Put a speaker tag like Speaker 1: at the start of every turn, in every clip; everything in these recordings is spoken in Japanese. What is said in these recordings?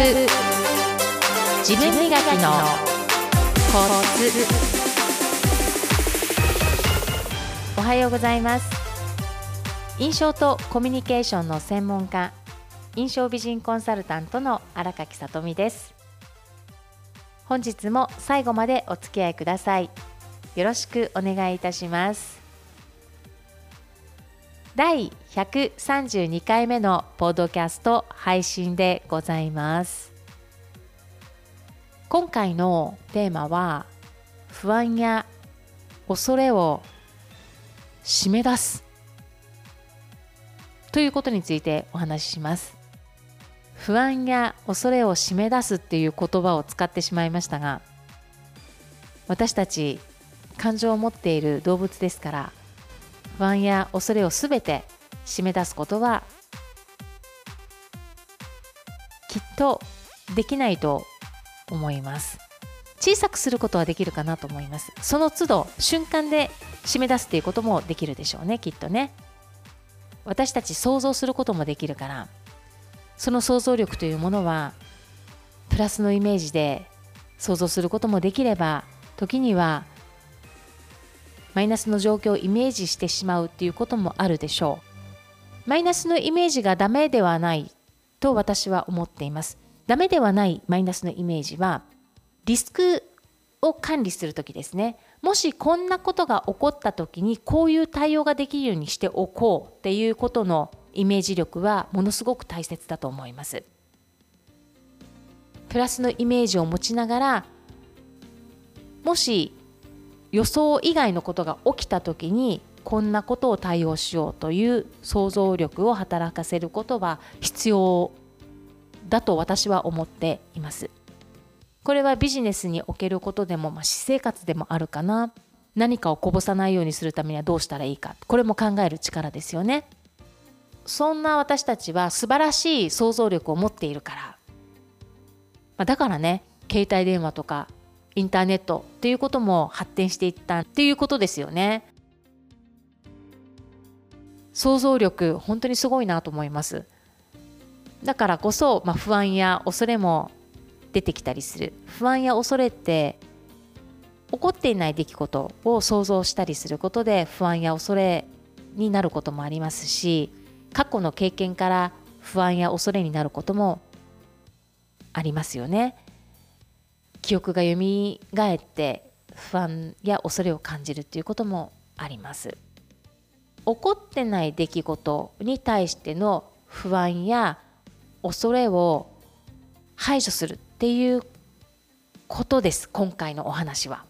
Speaker 1: 自分磨きのコツ。おはようございます。印象とコミュニケーションの専門家印象美人コンサルタントの荒垣さとみです。本日も最後までお付き合いください。よろしくお願いいたします。第132回目のポッドキャスト配信でございます。今回のテーマは不安や恐れを締め出す。ということについてお話しします。不安や恐れを締め出すっていう言葉を使ってしまいましたが私たち感情を持っている動物ですから不安や恐れをすべて締め出すことはきっとできないと思います。小さくすることはできるかなと思います。その都度瞬間で締め出すっていうこともできるでしょうねきっとね。私たち想像することもできるから。その想像力というものはプラスのイメージで想像することもできれば時にはマイナスの状況をイメージしてしまうっていうこともあるでしょう。マイナスのイメージがダメではないと私は思っています。ダメではないマイナスのイメージはリスクを管理する時ですね。もしこんなことが起こった時にこういう対応ができるようにしておこうっていうことのイメージ力はものすごく大切だと思います。プラスのイメージを持ちながらもし予想以外のことが起きた時にこんなことを対応しようという想像力を働かせることは必要だと私は思っています。これはビジネスにおけることでも、まあ、私生活でもあるかな何かをこぼさないようにするためにはどうしたらいいかこれも考える力ですよね。そんな私たちは素晴らしい想像力を持っているから、まあ、だからね携帯電話とかインターネットっていうことも発展していったっていうことですよね。想像力本当にすごいなと思います。だからこそ、まあ、不安や恐れも出てきたりする不安や恐れって起こっていない出来事を想像したりすることで不安や恐れになることもありますし過去の経験から不安や恐れになることもありますよね。記憶が蘇って不安や恐れを感じるっていうこともあります。起こってない出来事に対しての不安や恐れを排除するっていうことです今回のお話は。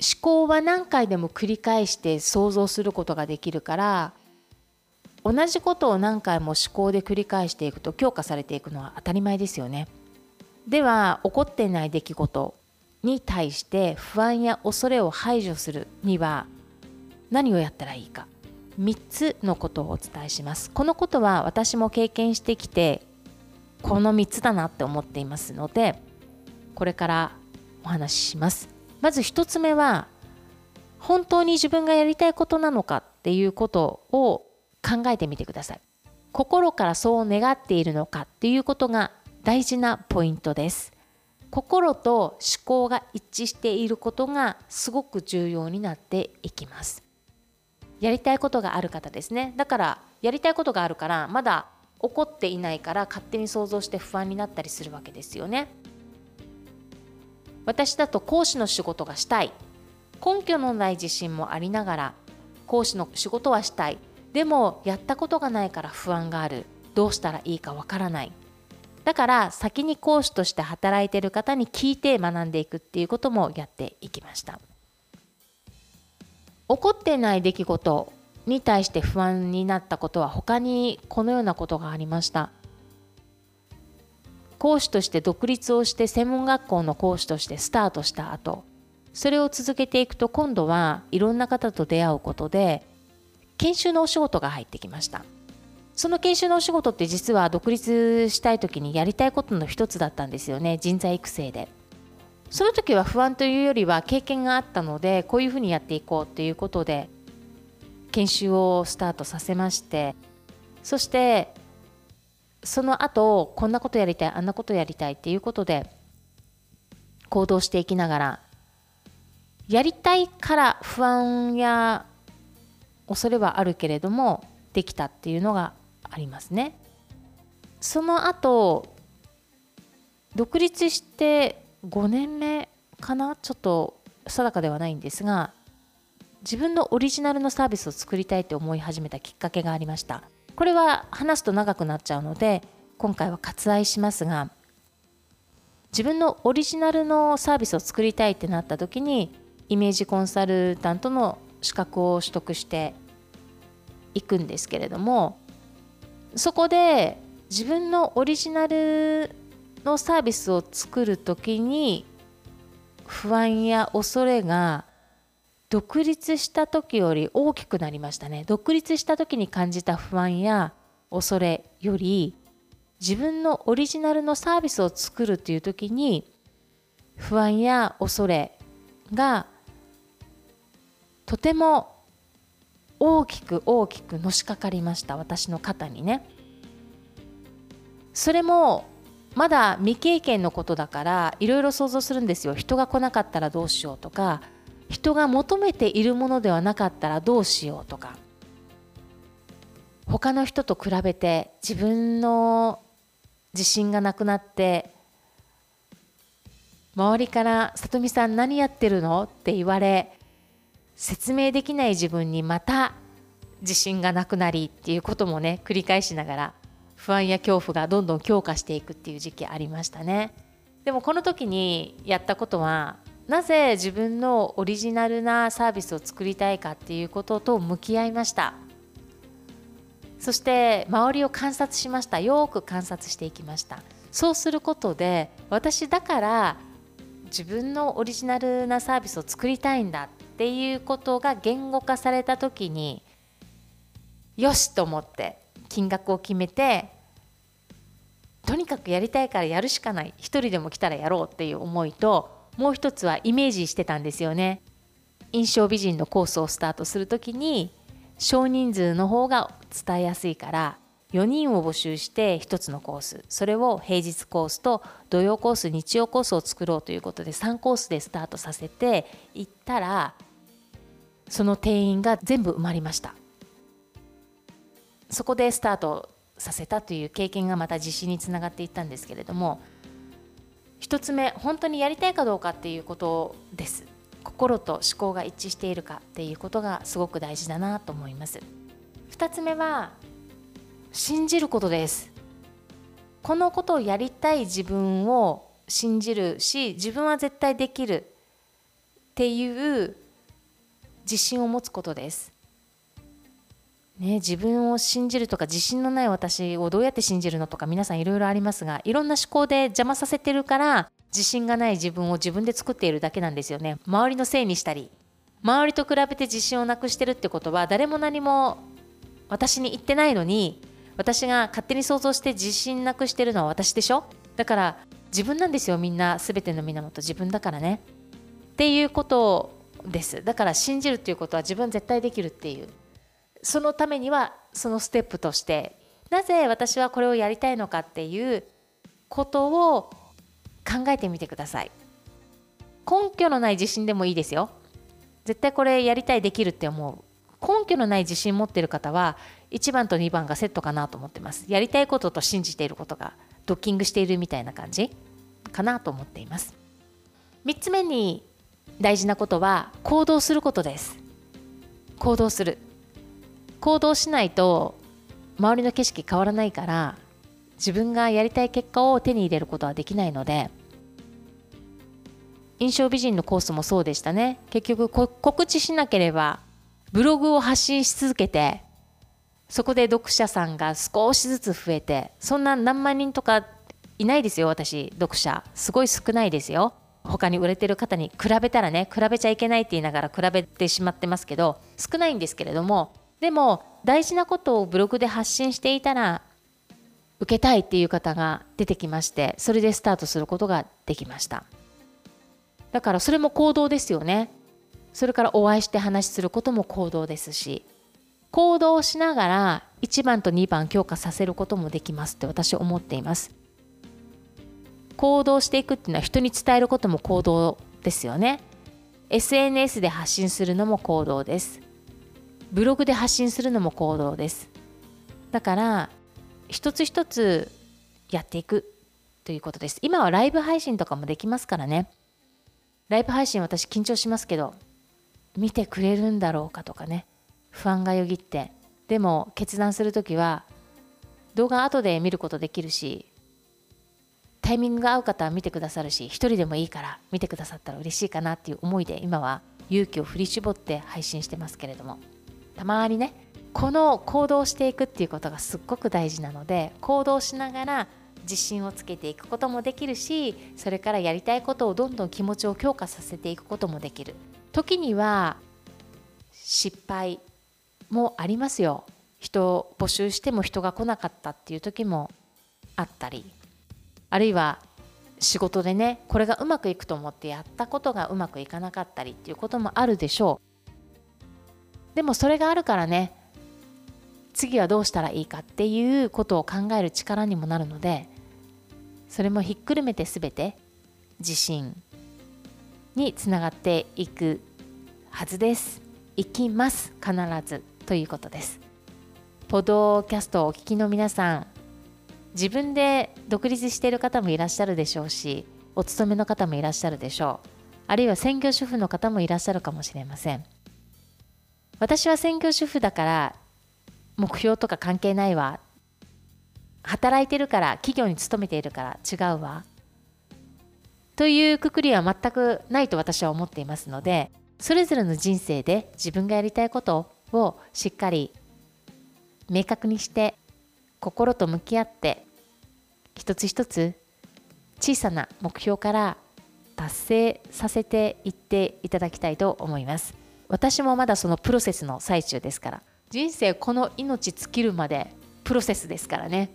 Speaker 1: 思考は何回でも繰り返して想像することができるから同じことを何回も思考で繰り返していくと強化されていくのは当たり前ですよね。では起こっていない出来事に対して不安や恐れを排除するには何をやったらいいか。3つのことをお伝えします。このことは私も経験してきてこの3つだなって思っていますのでこれからお話しします。まず1つ目は本当に自分がやりたいことなのかっていうことを考えてみてください。心からそう願っているのかっていうことが大事なポイントです。心と思考が一致していることがすごく重要になっていきます。やりたいことがある方ですね。だからやりたいことがあるからまだ起こっていないから勝手に想像して不安になったりするわけですよね。私だと講師の仕事がしたい。根拠のない自信もありながら講師の仕事はしたい。でもやったことがないから不安がある。どうしたらいいかわからない。だから先に講師として働いている方に聞いて学んでいくっていうこともやっていきました。起こってない出来事に対して不安になったことは他にこのようなことがありました。講師として独立をして専門学校の講師としてスタートした後それを続けていくと今度はいろんな方と出会うことで研修のお仕事が入ってきました。その研修のお仕事って実は独立したい時にやりたいことの一つだったんですよね。人材育成で。その時は不安というよりは経験があったのでこういうふうにやっていこうっていうことで研修をスタートさせましてそしてその後こんなことやりたいあんなことやりたいっていうことで行動していきながらやりたいから不安や恐れはあるけれどもできたっていうのがありますね。その後独立して5年目かな？ちょっと定かではないんですが自分のオリジナルのサービスを作りたいと思い始めたきっかけがありましたこれは話すと長くなっちゃうので今回は割愛しますが自分のオリジナルのサービスを作りたいってなった時にイメージコンサルタントの資格を取得していくんですけれどもそこで自分のオリジナルのサービスを作る時に不安や恐れが独立した時より大きくなりましたね。独立した時に感じた不安や恐れより自分のオリジナルのサービスを作るっていう時に不安や恐れがとても大きく大きくのしかかりました私の肩にね。それもまだ未経験のことだからいろいろ想像するんですよ。人が来なかったらどうしようとか人が求めているものではなかったらどうしようとか。他の人と比べて自分の自信がなくなって周りから「里見さん何やってるの?」って言われ説明できない自分にまた自信がなくなりっていうこともね繰り返しながら不安や恐怖がどんどん強化していくっていう時期ありましたね。でもこの時にやったことはなぜ自分のオリジナルなサービスを作りたいかっていうことと向き合いました。そして周りを観察しました。よく観察していきました。そうすることで私だから自分のオリジナルなサービスを作りたいんだ。っていうことが言語化された時によしと思って金額を決めてとにかくやりたいからやるしかない一人でも来たらやろうっていう思いともう一つはイメージしてたんですよね。印象美人のコースをスタートする時に少人数の方が伝えやすいから4人を募集して1つのコースそれを平日コースと土曜コース日曜コースを作ろうということで3コースでスタートさせていったらその定員が全部埋まりました。そこでスタートさせたという経験がまた自信につながっていったんですけれども1つ目本当にやりたいかどうかっていうことです。心と思考が一致しているかっていうことがすごく大事だなと思います。2つ目は信じることです。このことをやりたい自分を信じるし自分は絶対できるっていう自信を持つことです。ね、自分を信じるとか自信のない私をどうやって信じるのとか皆さんいろいろありますがいろんな思考で邪魔させてるから自信がない自分を自分で作っているだけなんですよね。周りのせいにしたり周りと比べて自信をなくしてるってことは誰も何も私に言ってないのに私が勝手に想像して自信なくしてるのは私でしょ？だから自分なんですよみんな全ての源自分だからね。っていうことをです。だから信じるっていうことは自分絶対できるっていう。そのためにはそのステップとしてなぜ私はこれをやりたいのかっていうことを考えてみてください。根拠のない自信でもいいですよ。絶対これやりたいできるって思う。根拠のない自信持ってる方は1番と2番がセットかなと思ってます。やりたいことと信じていることがドッキングしているみたいな感じかなと思っています。3つ目に大事なことは行動することです。行動する。行動しないと周りの景色変わらないから自分がやりたい結果を手に入れることはできないので印象美人のコースもそうでしたね。結局告知しなければブログを発信し続けてそこで読者さんが少しずつ増えてそんな何万人とかいないですよ私読者。すごい少ないですよ。他に売れてる方に比べたらね比べちゃいけないって言いながら比べてしまってますけど少ないんですけれどもでも大事なことをブログで発信していたら受けたいっていう方が出てきましてそれでスタートすることができました。だからそれも行動ですよね。それからお会いして話することも行動ですし行動しながら1番と2番強化させることもできますって私思っています。行動していくっていうのは人に伝えることも行動ですよね。SNS で発信するのも行動です。ブログで発信するのも行動です。だから一つ一つやっていくということです。今はライブ配信とかもできますからね。ライブ配信私緊張しますけど見てくれるんだろうかとかね。不安がよぎって。でも決断する時は動画後で見ることできるしタイミングが合う方は見てくださるし一人でもいいから見てくださったら嬉しいかなっていう思いで今は勇気を振り絞って配信してますけれども。たまにねこの行動していくっていうことがすっごく大事なので行動しながら自信をつけていくこともできるしそれからやりたいことをどんどん気持ちを強化させていくこともできる。時には失敗もありますよ。人を募集しても人が来なかったっていう時もあったり。あるいは仕事でねこれがうまくいくと思ってやったことがうまくいかなかったりっていうこともあるでしょう。でもそれがあるからね次はどうしたらいいかっていうことを考える力にもなるのでそれもひっくるめて全て自信につながっていくはずです。いきます必ず。ということです。ポドキャストをお聞きの皆さん自分で独立している方もいらっしゃるでしょうしお勤めの方もいらっしゃるでしょう。あるいは専業主婦の方もいらっしゃるかもしれません。私は専業主婦だから目標とか関係ないわ。働いてるから企業に勤めているから違うわ。というくくりは全くないと私は思っていますのでそれぞれの人生で自分がやりたいことをしっかり明確にして心と向き合って一つ一つ小さな目標から達成させていっていただきたいと思います。私もまだそのプロセスの最中ですから人生この命尽きるまでプロセスですからね。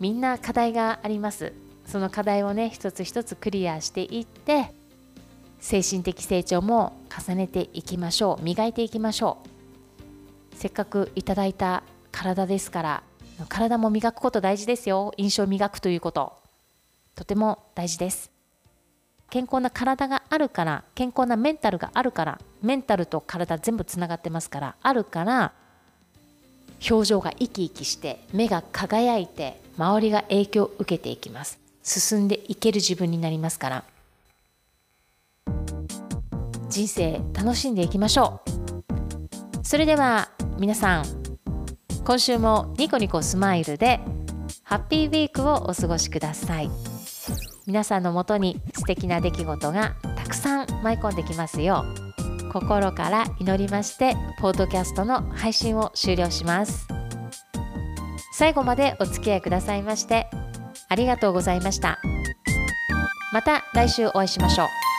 Speaker 1: みんな課題があります。その課題をね一つ一つクリアしていって精神的成長も重ねていきましょう。磨いていきましょう。せっかくいただいた体ですから体も磨くこと大事ですよ。印象磨くということ。とても大事です。健康な体があるから健康なメンタルがあるからメンタルと体全部つながってますからあるから表情が生き生きして目が輝いて周りが影響を受けていきます。進んでいける自分になりますから。人生楽しんでいきましょう。それでは皆さん今週もニコニコスマイルでハッピーウィークをお過ごしください。皆さんのもとに素敵な出来事がたくさん舞い込んできますよう。心から祈りましてポッドキャストの配信を終了します。最後までお付き合いくださいましてありがとうございました。また来週お会いしましょう。